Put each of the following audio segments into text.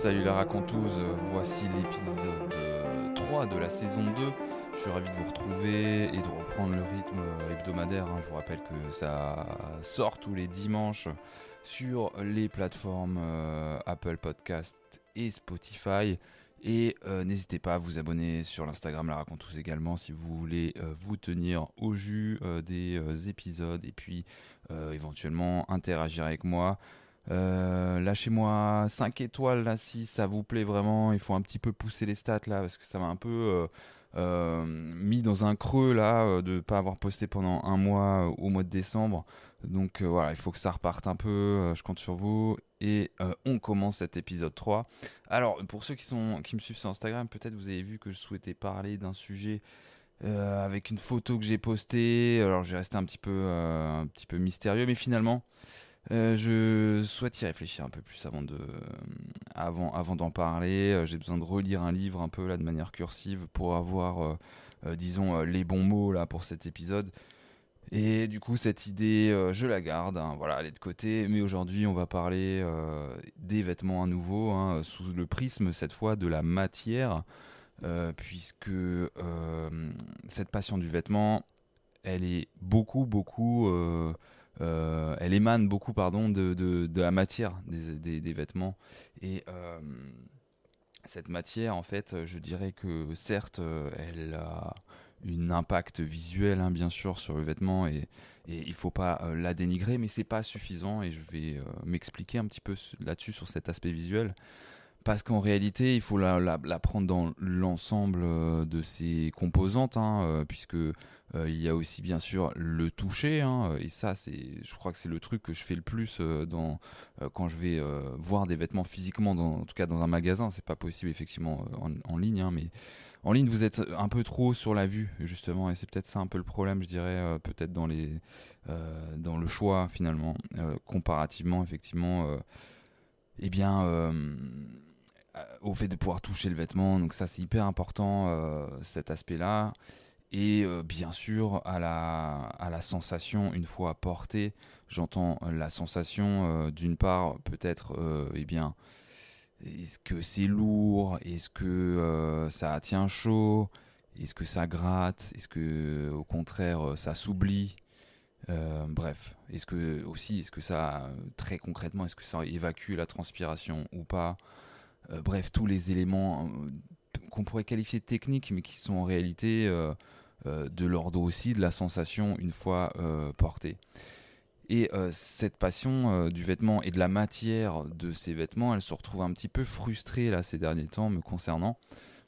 Salut la raconteuse, voici l'épisode 3 de la saison 2. Je suis ravi de vous retrouver et de reprendre le rythme hebdomadaire. hein. Je vous rappelle que ça sort tous les dimanches sur les plateformes euh, Apple Podcast et Spotify. Et euh, n'hésitez pas à vous abonner sur l'Instagram La Raconteuse également si vous voulez euh, vous tenir au jus euh, des euh, épisodes et puis euh, éventuellement interagir avec moi. Euh, Lâchez-moi 5 étoiles là si ça vous plaît vraiment. Il faut un petit peu pousser les stats là parce que ça m'a un peu euh, euh, mis dans un creux là de pas avoir posté pendant un mois au mois de décembre. Donc voilà, il faut que ça reparte un peu. je compte sur vous et on commence cet épisode 3. Alors pour ceux qui sont qui me suivent sur Instagram, peut-être vous avez vu que je souhaitais parler d'un sujet. avec une photo que j'ai postée, alors j'ai resté un petit peu, un petit peu mystérieux, mais finalement, euh, je souhaite y réfléchir un peu plus avant de, avant, avant d'en parler. Euh, J'ai besoin de relire un livre un peu là de manière cursive pour avoir, euh, euh, disons, euh, les bons mots là pour cet épisode. Et du coup, cette idée, euh, je la garde. hein, voilà, elle est de côté. Mais aujourd'hui, on va parler euh, des vêtements à nouveau, hein, sous le prisme cette fois de la matière, euh, puisque euh, cette passion du vêtement, elle est beaucoup, beaucoup. Euh, elle émane beaucoup pardon, de, la matière des, vêtements. Et euh, cette matière, en fait, je dirais que certes, elle a un impact visuel, hein, bien sûr, sur le vêtement et, il faut pas euh, la dénigrer, mais c'est pas suffisant et je vais m'expliquer un petit peu su- là-dessus sur cet aspect visuel. Parce qu'en réalité, il faut la, prendre dans l'ensemble euh, de ses composantes, hein, euh, puisque euh, il y a aussi bien sûr le toucher, hein, et ça, c'est, je crois que c'est le truc que je fais le plus quand je vais voir des vêtements physiquement, en tout cas dans un magasin. C'est pas possible effectivement en, ligne, hein, mais en ligne vous êtes un peu trop sur la vue justement, et c'est peut-être ça un peu le problème, je dirais, peut-être dans les, dans le choix finalement, comparativement effectivement. eh bien, au fait de pouvoir toucher le vêtement. Donc ça, c'est hyper important, euh, cet aspect-là. Et euh, bien sûr, à la, à la sensation, une fois portée, j'entends la sensation, euh, d'une part, peut-être, euh, eh bien, est-ce que c'est lourd? Est-ce que euh, ça tient chaud? Est-ce que ça gratte? Est-ce que, au contraire, euh, ça s'oublie? Euh, bref, est-ce que aussi, est-ce que ça, euh, très concrètement, est-ce que ça évacue la transpiration ou pas? Euh, Bref, tous les éléments euh, qu'on pourrait qualifier de techniques, mais qui sont en réalité euh, euh, de l'ordre aussi de la sensation une fois euh, portée. Et euh, cette passion euh, du vêtement et de la matière de ces vêtements, elle se retrouve un petit peu frustrée là ces derniers temps me concernant,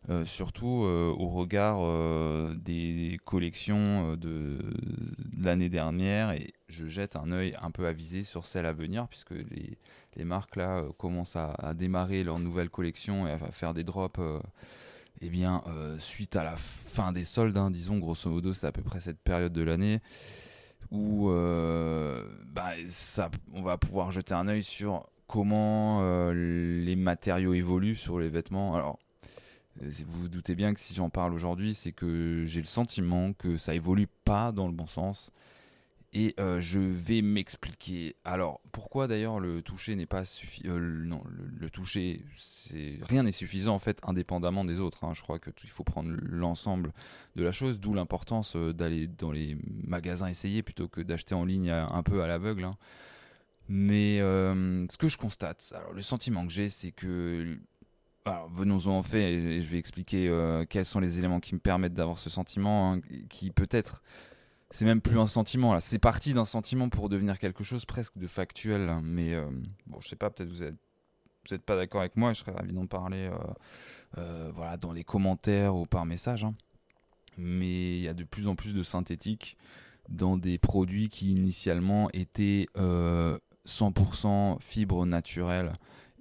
euh, surtout euh, au regard euh, des collections euh, de l'année dernière et je jette un œil un peu avisé sur celle à venir puisque les, marques là euh, commencent à, démarrer leur nouvelle collection et à faire des drops euh, eh bien, euh, suite à la fin des soldes, hein, disons, grosso modo, c'est à peu près cette période de l'année où bah, ça, on va pouvoir jeter un œil sur comment les matériaux évoluent sur les vêtements. Alors, vous vous doutez bien que si j'en parle aujourd'hui, c'est que j'ai le sentiment que ça évolue pas dans le bon sens. Et euh, je vais m'expliquer. Alors, pourquoi d'ailleurs le toucher n'est pas suffisant Non, le, toucher, c'est rien n'est suffisant en fait, indépendamment des autres. hein. Je crois que il faut prendre l'ensemble de la chose, d'où l'importance euh, d'aller dans les magasins essayer plutôt que d'acheter en ligne euh, un peu à l'aveugle. hein. Mais euh, ce que je constate, alors le sentiment que j'ai, c'est que alors, venons-en en fait, et je vais expliquer euh, quels sont les éléments qui me permettent d'avoir ce sentiment, hein, qui peut-être, c'est même plus un sentiment, là, c'est parti d'un sentiment pour devenir quelque chose presque de factuel, hein. mais euh, bon, je sais pas, peut-être vous êtes, vous êtes pas d'accord avec moi, je serais ravi d'en parler, euh, euh, voilà, dans les commentaires ou par message, hein. mais il y a de plus en plus de synthétique dans des produits qui initialement étaient euh, 100% fibres naturelles,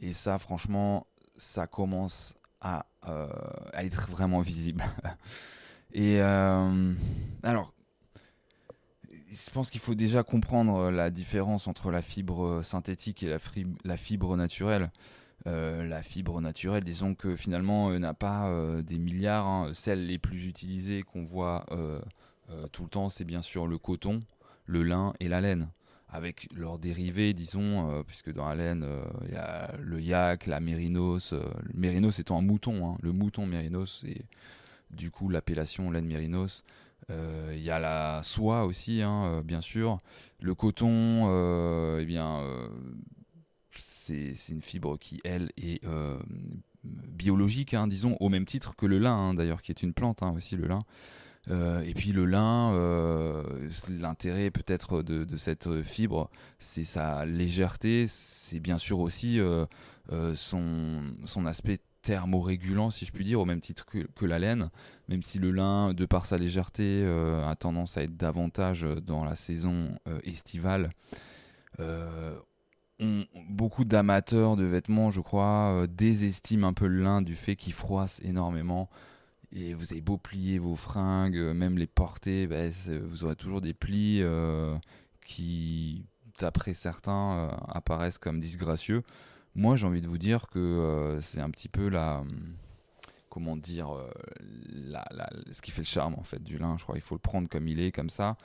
et ça, franchement, ça commence à, à être vraiment visible. Et alors, je pense qu'il faut déjà comprendre la différence entre la fibre synthétique et la, fibre naturelle. Euh, la fibre naturelle, disons que finalement euh, n'a pas euh, des milliards. Hein. Celles les plus utilisées qu'on voit tout le temps, c'est bien sûr le coton, le lin et la laine. Avec leurs dérivés, disons, puisque dans la laine, il y a le yak, la mérinos. le mérinos étant un mouton, hein. le mouton mérinos, et du coup l'appellation laine mérinos. Il y a la soie aussi, hein, bien sûr. Le coton, eh bien, c'est une fibre qui, elle, est euh, biologique, hein, disons, au même titre que le lin, hein, d'ailleurs, qui est une plante aussi, le lin. Euh, et puis le lin, euh, l'intérêt peut-être de, cette fibre, c'est sa légèreté, c'est bien sûr aussi son, son aspect thermorégulant, si je puis dire, au même titre que, la laine, même si le lin, de par sa légèreté, a tendance à être davantage dans la saison estivale beaucoup d'amateurs de vêtements, je crois, euh, désestiment un peu le lin du fait qu'il froisse énormément. Et vous avez beau plier vos fringues, euh, même les porter, bah, vous aurez toujours des plis euh, qui, d'après certains, apparaissent comme disgracieux. Moi, j'ai envie de vous dire que c'est un petit peu la. Comment dire Ce qui fait le charme, en fait, du lin. Je crois faut le prendre comme il est, comme ça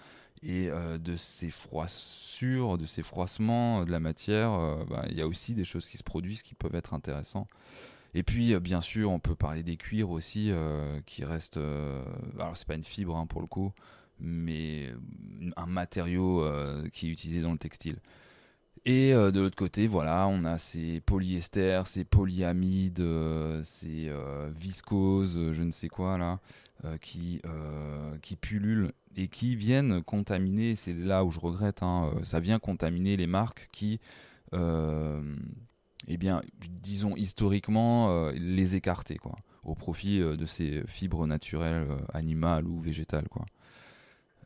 et euh, de ces froissures, de ces froissements de la matière, euh, bah, il y a aussi des choses qui se produisent qui peuvent être intéressantes. Et puis, euh, bien sûr, on peut parler des cuirs aussi, qui restent. alors, c'est pas une fibre hein, pour le coup, mais un matériau qui est utilisé dans le textile. Et de l'autre côté, voilà, on a ces polyesters, ces polyamides, ces viscoses, je ne sais quoi là, qui, qui pullulent et qui viennent contaminer, c'est là où je regrette, hein, euh, ça vient contaminer les marques qui, euh, eh bien, disons historiquement, euh, les écarter, quoi, au profit de ces fibres naturelles, animales ou végétales, quoi.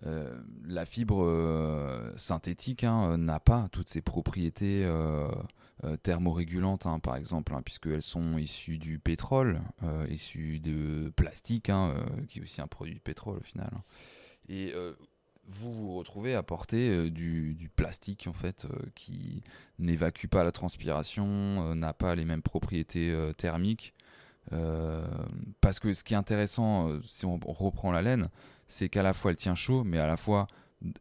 La fibre synthétique hein, n'a pas toutes ces propriétés thermorégulantes, hein, par exemple, puisqu'elles sont issues du pétrole, issues de plastique, qui est aussi un produit de pétrole au final. Et euh, vous vous retrouvez à porter euh, du, plastique en fait euh, qui n'évacue pas la transpiration, n'a pas les mêmes propriétés thermiques. parce que ce qui est intéressant, si on reprend la laine, c'est qu'à la fois elle tient chaud, mais à la fois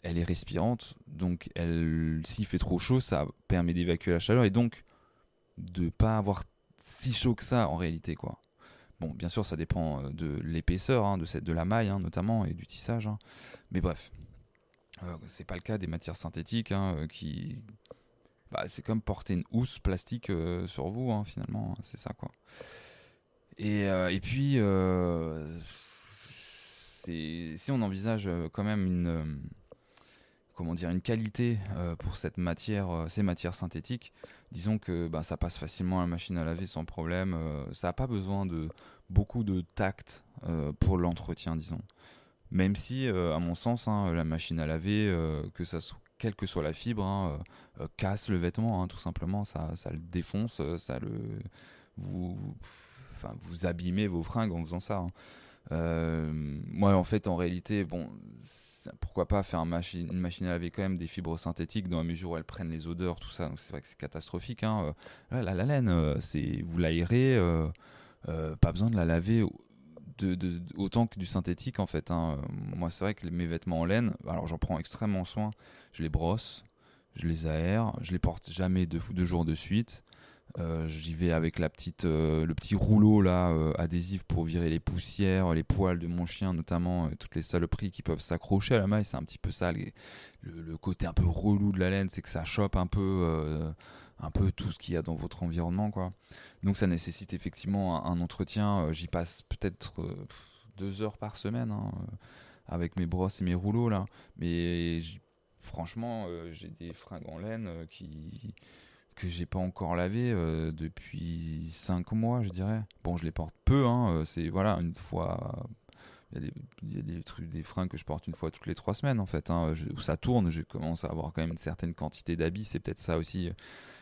elle est respirante. Donc elle, s'il fait trop chaud, ça permet d'évacuer la chaleur et donc de pas avoir si chaud que ça en réalité quoi. Bon, bien sûr, ça dépend euh, de l'épaisseur, hein, de, de la maille hein, notamment, et du tissage. Hein. Mais bref, euh, c'est pas le cas des matières synthétiques euh, qui. Bah, c'est comme porter une housse plastique sur vous, finalement, c'est ça quoi. Et, et puis, si on envisage quand même une comment dire, une qualité euh, pour cette matière, euh, ces matières synthétiques. Disons que bah, ça passe facilement à la machine à laver sans problème. Euh, ça n'a pas besoin de beaucoup de tact pour l'entretien, disons. Même si, à mon sens, hein, la machine à laver, que ça soit, quelle que soit la fibre, hein, casse le vêtement, hein, tout simplement. Ça, ça le défonce, ça le, vous, enfin, vous abîmez vos fringues en faisant ça. Moi, en fait, en réalité, bon pourquoi pas faire une machine à laver quand même des fibres synthétiques dans la mesure où elles prennent les odeurs, tout ça. Donc c'est vrai que c'est catastrophique. Hein. Euh, la, laine, euh, c'est vous l'aérez, euh, pas besoin de la laver autant que du synthétique en fait. Hein. Moi c'est vrai que mes vêtements en laine, alors j'en prends extrêmement soin. Je les brosse, je les aère, je les porte jamais deux jours de suite. Euh, j'y vais avec la petite, euh, le petit rouleau là euh, adhésif pour virer les poussières, les poils de mon chien notamment, toutes les saloperies qui peuvent s'accrocher à la maille. C'est un petit peu ça, le, côté un peu relou de la laine, c'est que ça chope un peu, un peu tout ce qu'il y a dans votre environnement quoi. Donc ça nécessite effectivement un, entretien. J'y passe peut-être deux heures par semaine hein, avec mes brosses et mes rouleaux là, mais franchement j'ai des fringues en laine qui que j'ai pas encore lavé euh, depuis 5 mois, je dirais. Bon, je les porte peu, hein, euh, c'est voilà, une fois. Il y, a des, trucs, des freins que je porte une fois toutes les 3 semaines en fait, hein, où ça tourne, je commence à avoir quand même une certaine quantité d'habits, c'est peut-être ça aussi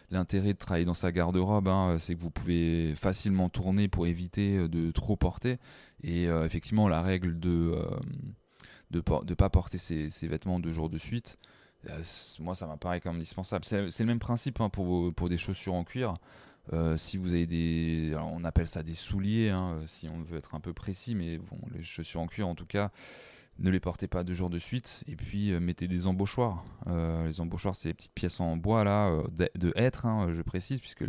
l'intérêt de travailler dans sa garde-robe, hein, c'est que vous pouvez facilement tourner pour éviter de trop porter. Et effectivement, la règle de de ne pas porter ses, vêtements deux jours de suite, moi ça m'apparaît comme indispensable. C'est le même principe hein, pour, pour des chaussures en cuir. Euh, si vous avez des, on appelle ça des souliers, hein, si on veut être un peu précis, mais bon, les chaussures en cuir en tout cas, ne les portez pas deux jours de suite. Et puis euh, mettez des embauchoirs. Euh, les embauchoirs, c'est les petites pièces en bois là, de, hêtre, hein, je précise, puisque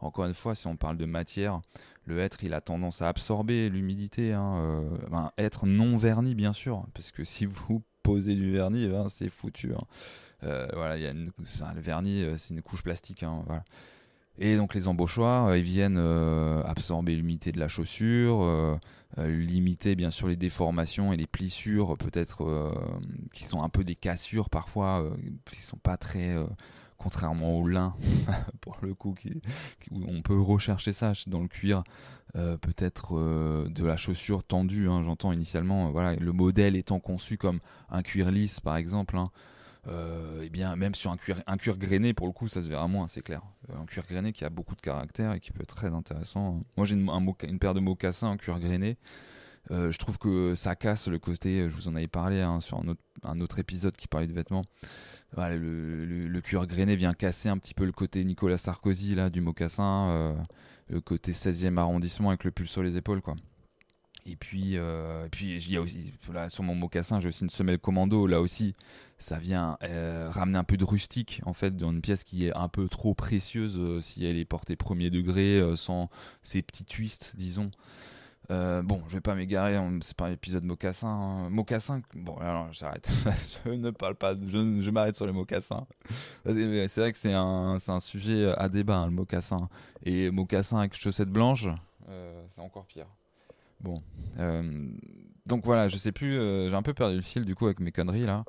encore une fois, si on parle de matière, le hêtre, il a tendance à absorber l'humidité. Hein, ben, hêtre non verni, bien sûr, parce que si vous posez du vernis, eh ben, c'est foutu. voilà, y a le vernis, c'est une couche plastique. voilà. Et donc les embauchoirs, euh, ils viennent euh, absorber l'humidité de la chaussure, euh, limiter bien sûr les déformations et les plissures, peut-être qui sont un peu des cassures parfois, qui sont pas très, contrairement au lin pour le coup, on peut rechercher ça dans le cuir, peut-être de la chaussure tendue. Hein, j'entends initialement, voilà, le modèle étant conçu comme un cuir lisse par exemple. Hein, euh, eh bien, même sur un cuir, un grainé, pour le coup, ça se verra moins, c'est clair. Euh, un cuir grainé qui a beaucoup de caractère et qui peut être très intéressant. Moi, j'ai une, une, paire de mocassins en cuir grainé. Euh, je trouve que ça casse le côté, je vous en avais parlé hein, sur un autre, épisode qui parlait de vêtements. le, cuir grainé vient casser un petit peu le côté Nicolas Sarkozy là, du mocassin, le côté 16e arrondissement avec le pull sur les épaules. quoi. Et puis, euh, a aussi, sur mon mocassin, j'ai aussi une semelle commando. Là aussi, ça vient euh, ramener un peu de rustique, en fait, dans une pièce qui est un peu trop précieuse euh, si elle est portée premier degré, sans ces petits twists, disons. Bon, je vais pas m'égarer, c'est pas un épisode mocassin. Hein. Mocassin, bon, alors j'arrête. je ne parle pas, je, m'arrête sur les mocassins. C'est vrai que c'est un, un, sujet à débat, hein, le mocassin. Et mocassin avec chaussettes blanches, c'est encore pire. Bon. Euh, donc voilà, je sais plus, euh, j'ai un peu perdu le fil du coup avec mes conneries là.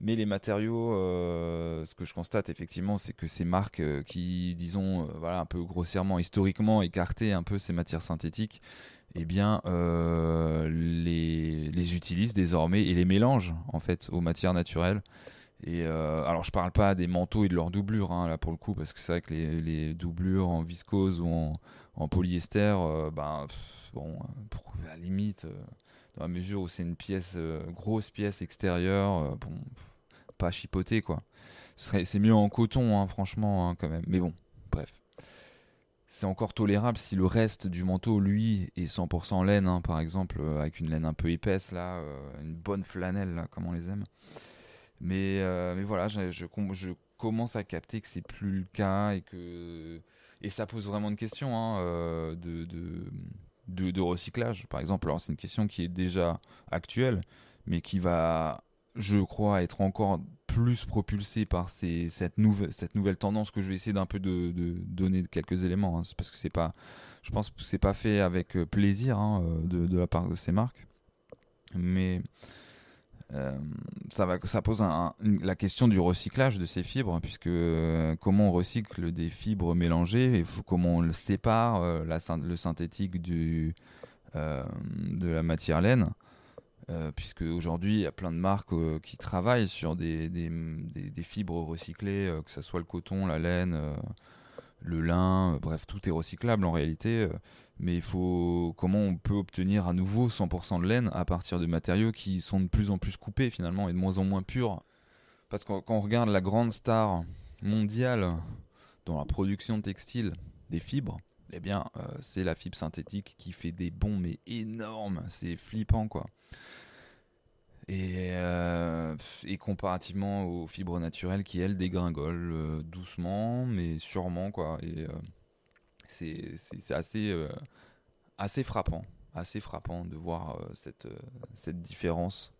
Mais les matériaux, euh, ce que je constate effectivement, c'est que ces marques qui, disons, voilà, un peu grossièrement, historiquement écartaient un peu ces matières synthétiques, eh bien, les, utilisent désormais et les mélangent en fait aux matières naturelles. Et alors, je parle pas des manteaux et de leurs doublures hein, là pour le coup, parce que c'est vrai que les, doublures en viscose ou en, polyester, ben bon, à la limite, euh, dans la mesure où c'est une pièce, euh, grosse pièce extérieure, euh, bon, pas chipoter quoi. C'est mieux en coton, hein, franchement, hein, quand même. Mais bon, bref. C'est encore tolérable si le reste du manteau, lui, est 100% laine, hein, par exemple, avec une laine un peu épaisse, là, une bonne flanelle, là, comme on les aime. Mais, mais voilà, je, je, commence à capter que c'est plus le cas et que. Et ça pose vraiment une question de, de de, recyclage, par exemple. Alors c'est une question qui est déjà actuelle, mais qui va, je crois, être encore plus propulsée par cette, nouvelle, tendance que je vais essayer d'un peu de, donner quelques éléments. Hein. parce que c'est pas, je pense que c'est pas fait avec euh, plaisir hein, euh, de, la part de ces marques, mais euh, ça, pose la question du recyclage de ces fibres, puisque comment on recycle des fibres mélangées, et comment on sépare, le synthétique de la matière laine. Puisque aujourd'hui il y a plein de marques qui travaillent sur des, des, des, fibres recyclées, que ce soit le coton, la laine, le lin, bref, tout est recyclable en réalité mais il faut comment on peut obtenir à nouveau 100% de laine à partir de matériaux qui sont de plus en plus coupés finalement et de moins en moins purs? Parce que quand on regarde la grande star mondiale dans la production textile des fibres, eh bien euh, c'est la fibre synthétique qui fait des bons mais énormes, c'est flippant quoi. Et, euh, comparativement aux fibres naturelles qui elles dégringolent euh, doucement mais sûrement quoi. Et c'est assez, assez frappant, assez frappant de voir cette, cette différence.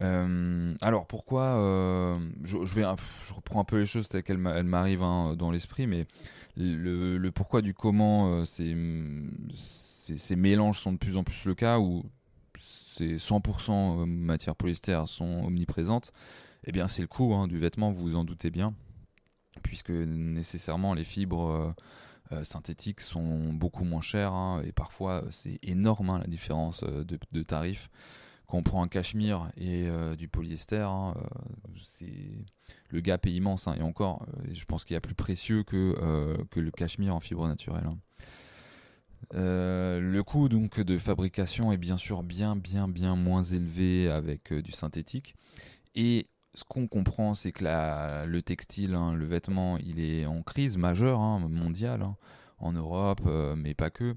Alors pourquoi je, vais je reprends un peu les choses telles qu'elles m'arrivent hein, dans l'esprit mais le, pourquoi du comment ces, ces, mélanges sont de plus en plus le cas où ces 100% matières polyester sont omniprésentes eh bien c'est le coût hein, du vêtement vous vous en doutez bien puisque nécessairement les fibres euh, synthétiques sont beaucoup moins chers hein, et parfois euh, c'est énorme la différence euh, de, tarifs quand on prend un cachemire et du polyester, hein, c'est le gap est immense. Hein, et encore, je pense qu'il y a plus précieux que, le cachemire en fibre naturelle. Hein. le coût de fabrication est bien sûr bien bien bien moins élevé avec du synthétique et ce qu'on comprend, c'est que le textile, le vêtement, il est en crise majeure, mondiale, en Europe, euh, mais pas que.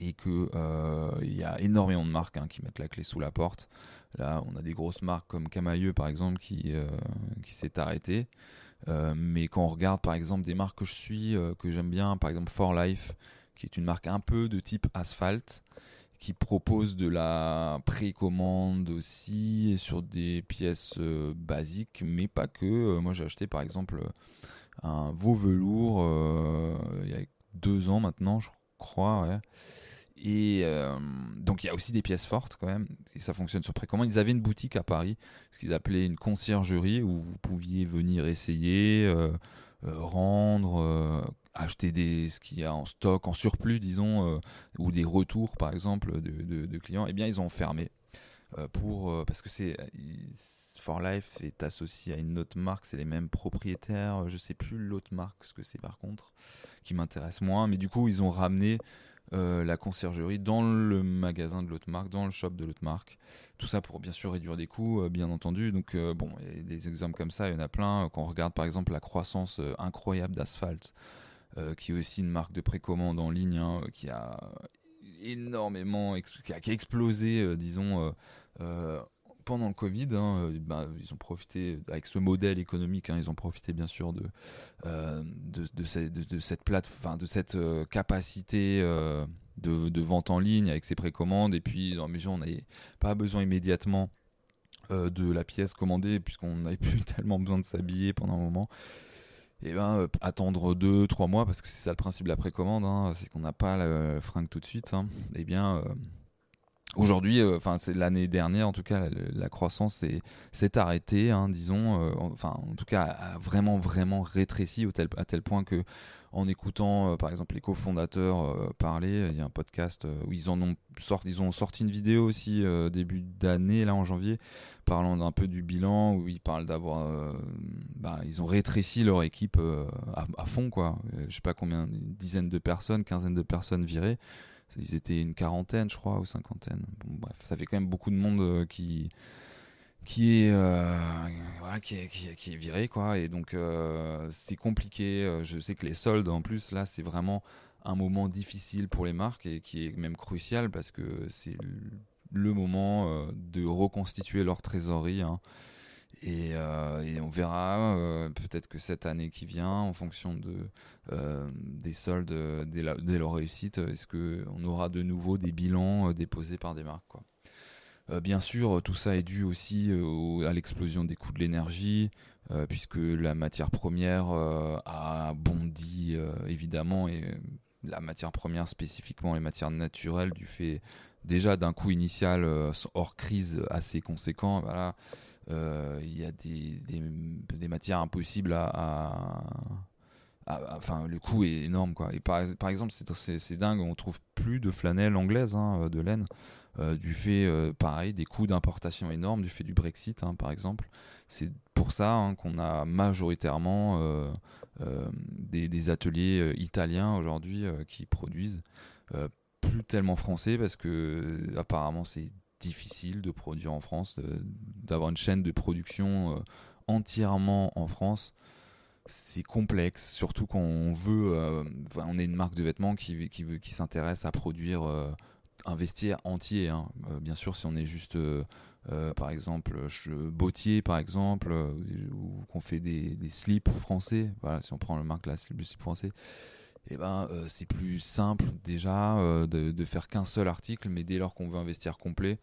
Et qu'il euh, y a énormément de marques qui mettent la clé sous la porte. Là, on a des grosses marques comme Camailleux, par exemple, qui, euh, qui s'est arrêté. mais quand on regarde, par exemple, des marques que je suis, que j'aime bien, par exemple For Life, qui est une marque un peu de type asphalte, qui propose de la précommande aussi sur des pièces euh, basiques, mais pas que. Euh, moi, j'ai acheté par exemple un veau velours euh, il y a deux ans maintenant, je crois. Et donc il y a aussi des pièces fortes quand même, et ça fonctionne sur précommande. Ils avaient une boutique à Paris, ce qu'ils appelaient une conciergerie, où vous pouviez venir essayer, rendre, acheter des, ce qu'il y a en stock, en surplus, disons, euh, ou des retours, par exemple, de, clients, eh bien, ils ont fermé. Euh, pour, euh, parce que c'est. For Life est associé à une autre marque, c'est les mêmes propriétaires. Je sais plus l'autre marque, ce que c'est par contre, qui m'intéresse moins. Mais du coup, ils ont ramené la conciergerie dans le magasin de l'autre marque, dans le shop de l'autre marque. Tout ça pour bien sûr réduire des coûts, bien entendu. Donc, bon, des exemples comme ça, il y en a plein. Quand on regarde par exemple la croissance incroyable d'Asphalt, euh, qui est aussi une marque de précommande en ligne, hein, qui a énormément, qui a, explosé, euh, disons, euh, pendant le Covid, hein, bah, ils ont profité, avec ce modèle économique, hein, ils ont profité bien sûr de, de, de, cette plate, de cette capacité de, vente en ligne avec ces précommandes. Et puis, dans la mesure on n'avait pas besoin immédiatement de la pièce commandée, puisqu'on n'avait plus tellement besoin de s'habiller pendant un moment et ben, euh, attendre 2-3 mois, parce que c'est ça le principe de la précommande, hein, c'est qu'on n'a pas la fringue tout de suite. Et eh bien, euh, aujourd'hui, euh, enfin, c'est l'année dernière, en tout cas, la, croissance s'est arrêtée, hein, disons, enfin, en tout cas, a vraiment, vraiment rétréci à tel point que en écoutant par exemple les cofondateurs parler. Il y a un podcast où ils ont sorti, une vidéo aussi début d'année là en janvier parlant d'un peu du bilan où ils parlent d'avoir euh, bah, ils ont rétréci leur équipe euh, à, fond quoi euh, je sais pas combien une dizaine de personnes quinzaine de personnes virées ils étaient une quarantaine je crois ou cinquantaine bref ça fait quand même beaucoup de monde qui qui est voilà, qui qui, viré quoi et donc c'est compliqué je sais que les soldes en plus là c'est vraiment un moment difficile pour les marques et qui est même crucial parce que c'est le moment euh, de reconstituer leur trésorerie. Hein. Euh, et, on verra euh, peut-être que cette année qui vient, en fonction de, des soldes dès, leur réussite, est-ce qu'on aura de nouveau des bilans déposés par des marques bien sûr, tout ça est dû aussi à l'explosion des coûts de l'énergie, puisque la matière première a bondi évidemment, et la matière première spécifiquement les matières naturelles du fait déjà d'un coût initial euh, hors crise assez conséquent, euh, il y a des, des, matières impossibles à, enfin le coût est énorme quoi. Et par, par exemple c'est dingue on trouve plus de flanelle anglaise hein, de laine euh, du fait pareil des coûts d'importation énormes du fait du Brexit hein, par exemple. C'est pour ça hein, qu'on a majoritairement des, des, ateliers italiens aujourd'hui qui produisent plus tellement français parce que euh, apparemment c'est difficile de produire en France, d'avoir une chaîne de production euh, entièrement en France. C'est complexe, surtout quand on veut. Euh, on est une marque de vêtements qui, qui, qui s'intéresse à produire un vestiaire entier. Hein. bien sûr, si on est juste, par exemple, bottier, par exemple, ou qu'on fait des, des, slips français, voilà, si on prend la marque slip, le slip français, eh ben, euh, c'est plus simple déjà euh, de, faire qu'un seul article, mais dès lors qu'on veut investir complet,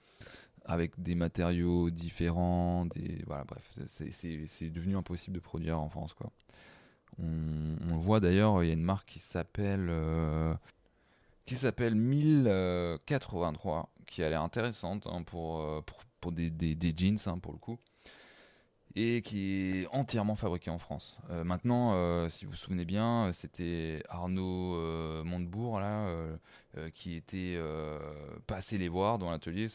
avec des matériaux différents, des voilà, bref, c'est devenu impossible de produire en France quoi. On, on voit d'ailleurs, il y a une marque qui s'appelle euh, qui s'appelle 1083, qui a l'air intéressante hein, pour, pour, des, des, jeans hein, pour le coup et qui est entièrement fabriqué en France. Euh, maintenant, euh, si vous vous souvenez bien, c'était Arnaud euh, Montebourg là, qui était passé les voir dans l'atelier.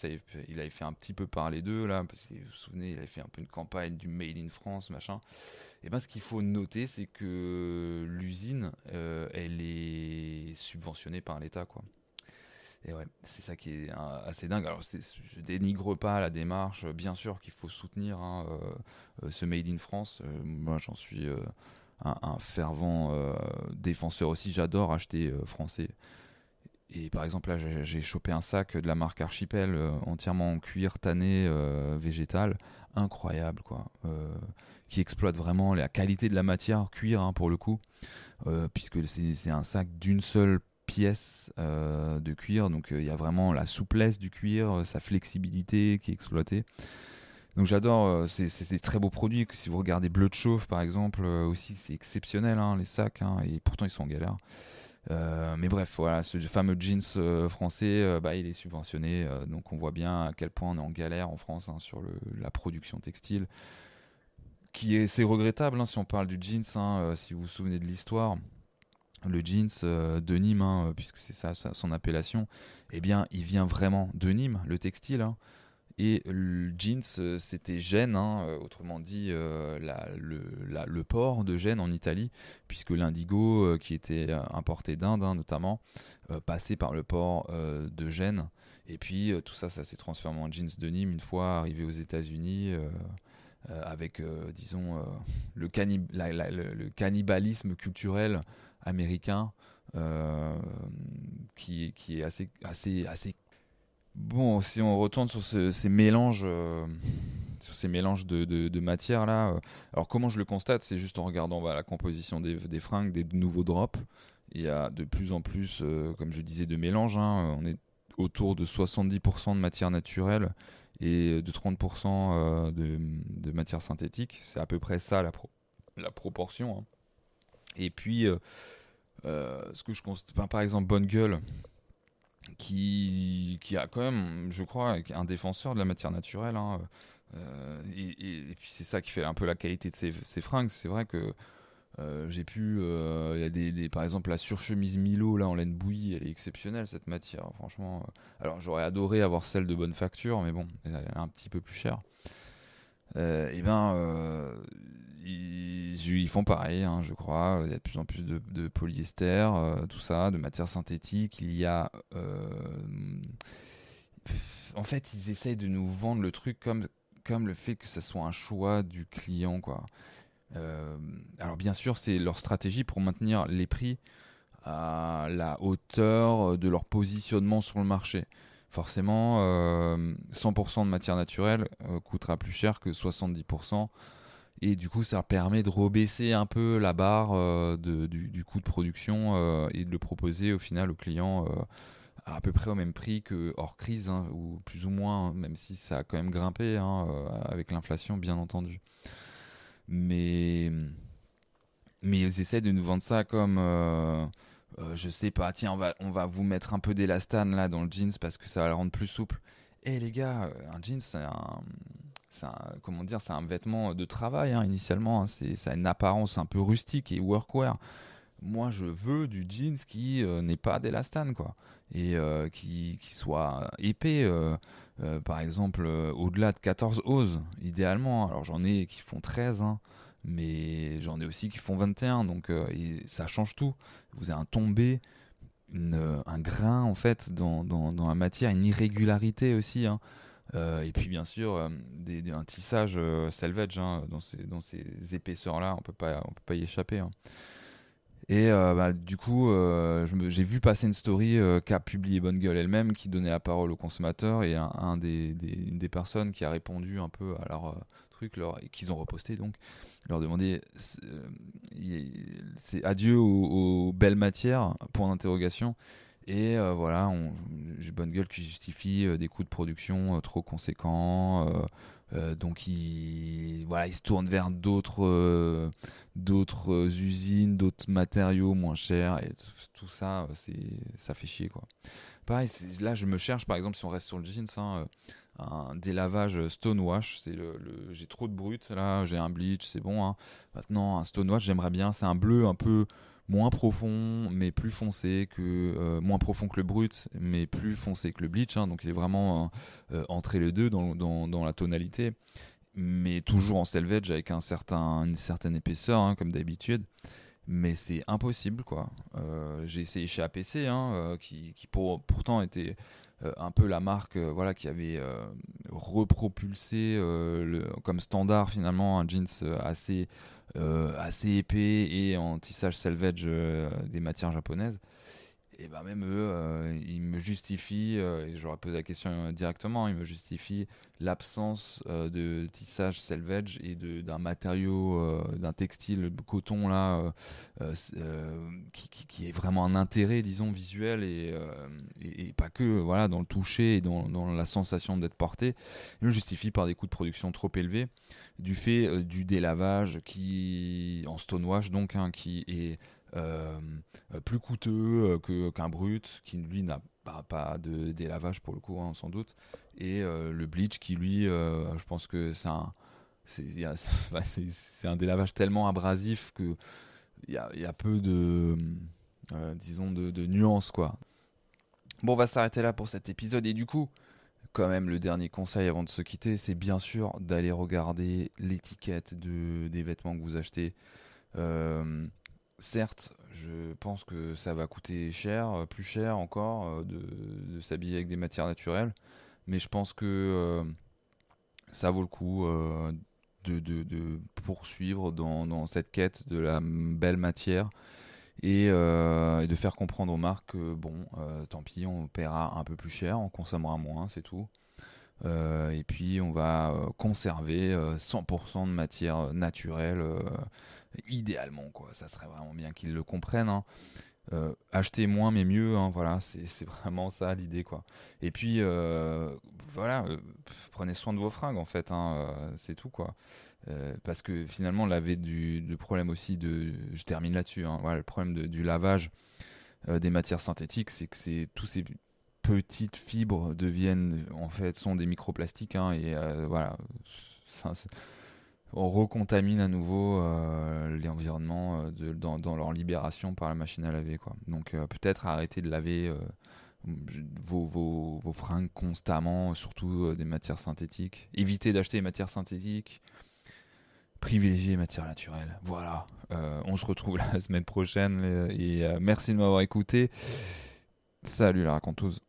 Il avait fait un petit peu parler d'eux, là, parce que vous vous souvenez, il avait fait un peu une campagne du Made in France, machin. Et ben, ce qu'il faut noter, c'est que l'usine, elle est subventionnée par l'État, quoi. Et ouais, c'est ça qui est assez dingue. Alors, je dénigre pas la démarche. Bien sûr qu'il faut soutenir hein, ce Made in France. moi, j'en suis un, fervent défenseur aussi. J'adore acheter français. Et par exemple, là, j'ai chopé un sac de la marque Archipel euh, entièrement en cuir tanné euh, végétal, incroyable, quoi. Euh, qui exploite vraiment la qualité de la matière, cuir hein, pour le coup, puisque c'est un sac d'une seule pièce de cuir, donc il y a vraiment la souplesse du cuir, sa flexibilité qui est exploitée. Donc j'adore, c'est des très beaux produits. Si vous regardez Bleu de Chauffe par exemple, aussi c'est exceptionnel hein, les sacs, hein, et pourtant ils sont en galère. Euh, mais bref, voilà, ce fameux jeans euh, français, euh, bah, il est subventionné. donc on voit bien à quel point on est en galère en France hein, sur la production textile. Qui est, c'est regrettable si on parle du jeans, si vous vous souvenez de l'histoire. Le jeans de Nîmes, puisque c'est ça, son appellation, eh bien, il vient vraiment de Nîmes, le textile. Et le jeans, euh, c'était Gênes, hein, euh, autrement dit euh, le, port de Gênes en Italie, puisque l'indigo, qui était importé d'Inde hein, notamment, passait par le port de Gênes. Et puis tout ça, ça s'est transformé en jeans de Nîmes une fois arrivé aux États-Unis. avec, disons, le, cannibalisme culturel américain qui, qui, est assez, assez, assez Bon, si on retourne sur ces mélanges, euh, sur ces mélanges de, de, matières là, euh, alors comment je le constate, c'est juste en regardant bah, la composition des, des, fringues, des nouveaux drops. Il y a de plus en plus, euh, comme je disais, de mélanges. Hein. On est autour de 70% de matière naturelle et de 30% de, de, matière synthétique. C'est à peu près ça la, la proportion. Hein. Et puis, ce que je constate, par exemple, Bonne Gueule qui, qui a quand même, je crois, un défenseur de la matière naturelle. Hein, euh, et, puis c'est ça qui fait un peu la qualité de ces, fringues. C'est vrai que euh, j'ai pu, euh, il y a des, par exemple la surchemise Milo là en laine bouillie, elle est exceptionnelle cette matière. Franchement, alors j'aurais adoré avoir celle de bonne facture, mais bon, elle est un petit peu plus chère. et ben ils, font pareil, hein, je crois. Il y a de plus en plus de, polyester, euh, tout ça, de matière synthétique. Il y a. Euh, en fait, ils essayent de nous vendre le truc comme, comme le fait que ce soit un choix du client, quoi. Euh, alors, bien sûr, c'est leur stratégie pour maintenir les prix à la hauteur de leur positionnement sur le marché forcément, 100% de matière naturelle coûtera plus cher que 70% et du coup, ça permet de rebaisser un peu la barre euh, du, coût de production euh, et de le proposer au final au client euh, à peu près au même prix que hors crise, hein, ou plus ou moins, même si ça a quand même grimpé hein, avec l'inflation, bien entendu. Mais, mais ils essaient de nous vendre ça comme. je sais pas, tiens, on va, on va vous mettre un peu d'élastane là dans le jeans parce que ça va le rendre plus souple. Eh, les gars, un jeans, c'est un un, comment dire, c'est un vêtement de travail hein, initialement. Hein. c'est, ça a une apparence un peu rustique et workwear. Moi, je veux du jeans qui euh, n'est pas d'élastane, quoi, et euh, qui, qui, soit épais. Euh, par exemple, au-delà de 14 oses, idéalement. Alors, j'en ai qui font 13, hein, mais j'en ai aussi qui font 21, donc ça change tout. Vous avez un tombé, un grain en fait dans, dans, dans, la matière, une irrégularité aussi. Euh, et puis bien sûr, euh, des, un tissage euh, salvage hein, dans, ces, épaisseurs-là, on on peut pas y échapper. Hein. Et bah, du coup, j'ai vu passer une story qu'a publié Bonne Gueule elle-même, qui donnait la parole aux consommateurs, et une des personnes qui a répondu un peu à leur truc, leur, qu'ils ont reposté donc, leur demander c'est adieu aux, belles matières, point d'interrogation. Et euh, voilà, j'ai bonne gueule qui justifie euh, des coûts de production euh, trop conséquents. donc il, voilà, il se tourne vers d'autres d'autres usines, d'autres matériaux moins chers. Et tout ça, c'est ça fait chier. quoi. Là je me cherche, par exemple, si on reste sur le jeans, hein, un délavage stonewash. J'ai trop de brut là, j'ai un bleach, c'est bon. Hein. Maintenant, un stonewash, j'aimerais bien. C'est un bleu un peu moins profond mais plus foncé que moins profond que le brut mais plus foncé que le bleach hein. donc il est vraiment entre les deux dans, dans, dans, la tonalité mais toujours en selvage avec un certain, une certaine épaisseur hein, comme d'habitude mais c'est impossible quoi. Euh, j'ai essayé chez APC, hein, euh, qui, pour, pourtant était euh, un peu la marque voilà, qui avait repropulsé comme standard finalement un jeans assez, assez épais et en tissage selvage des matières japonaises et ben même eux, euh, ils me justifient, euh, et j'aurais posé la question euh, directement, ils me justifient l'absence de tissage selvage et d'un matériau, d'un textile coton là, qui, est vraiment un intérêt, disons, visuel et, et, pas que voilà dans le toucher et dans, la sensation d'être porté. Ils me justifient par des coûts de production trop élevés du fait du délavage qui en stonewash donc hein, qui est plus coûteux euh, que, qu'un brut, qui lui n'a pas, pas de délavage pour le coup, hein, sans doute. Et euh, le bleach qui lui, je pense que c'est un, c'est, c'est, un délavage tellement abrasif que il y a, peu de, disons, de, nuances quoi. Bon, on va s'arrêter là pour cet épisode et du coup, quand même, le dernier conseil avant de se quitter, c'est bien sûr d'aller regarder l'étiquette de, des vêtements que vous achetez. Euh, certes, je pense que ça va coûter cher, euh, plus cher encore, euh, de, s'habiller avec des matières naturelles, mais je pense que euh, ça vaut le coup de, poursuivre dans, cette quête de la belle matière et, de faire comprendre aux marques que, bon, tant pis, on paiera un peu plus cher, on consommera moins, c'est tout. Et puis on va conserver 100% de matière naturelle idéalement quoi. Ça serait vraiment bien qu'ils le comprennent hein. euh, acheter moins mais mieux hein, voilà. C'est vraiment ça l'idée quoi. Et puis euh, voilà euh, prenez soin de vos fringues en fait hein, c'est tout quoi. Parce que finalement l'avait du le problème aussi de je termine là-dessus voilà, le problème du lavage des matières synthétiques c'est que c'est tous ces petites fibres deviennent en fait sont des microplastiques et voilà ça, on recontamine à nouveau euh, l'environnement euh, dans, leur libération par la machine à laver. Quoi. Donc euh, peut-être arrêter de laver vos, vos, fringues constamment, surtout des matières synthétiques. Éviter d'acheter des matières synthétiques. Privilégier les matières naturelles. Voilà. on se retrouve la semaine prochaine et merci de m'avoir écouté. Salut la raconteuse.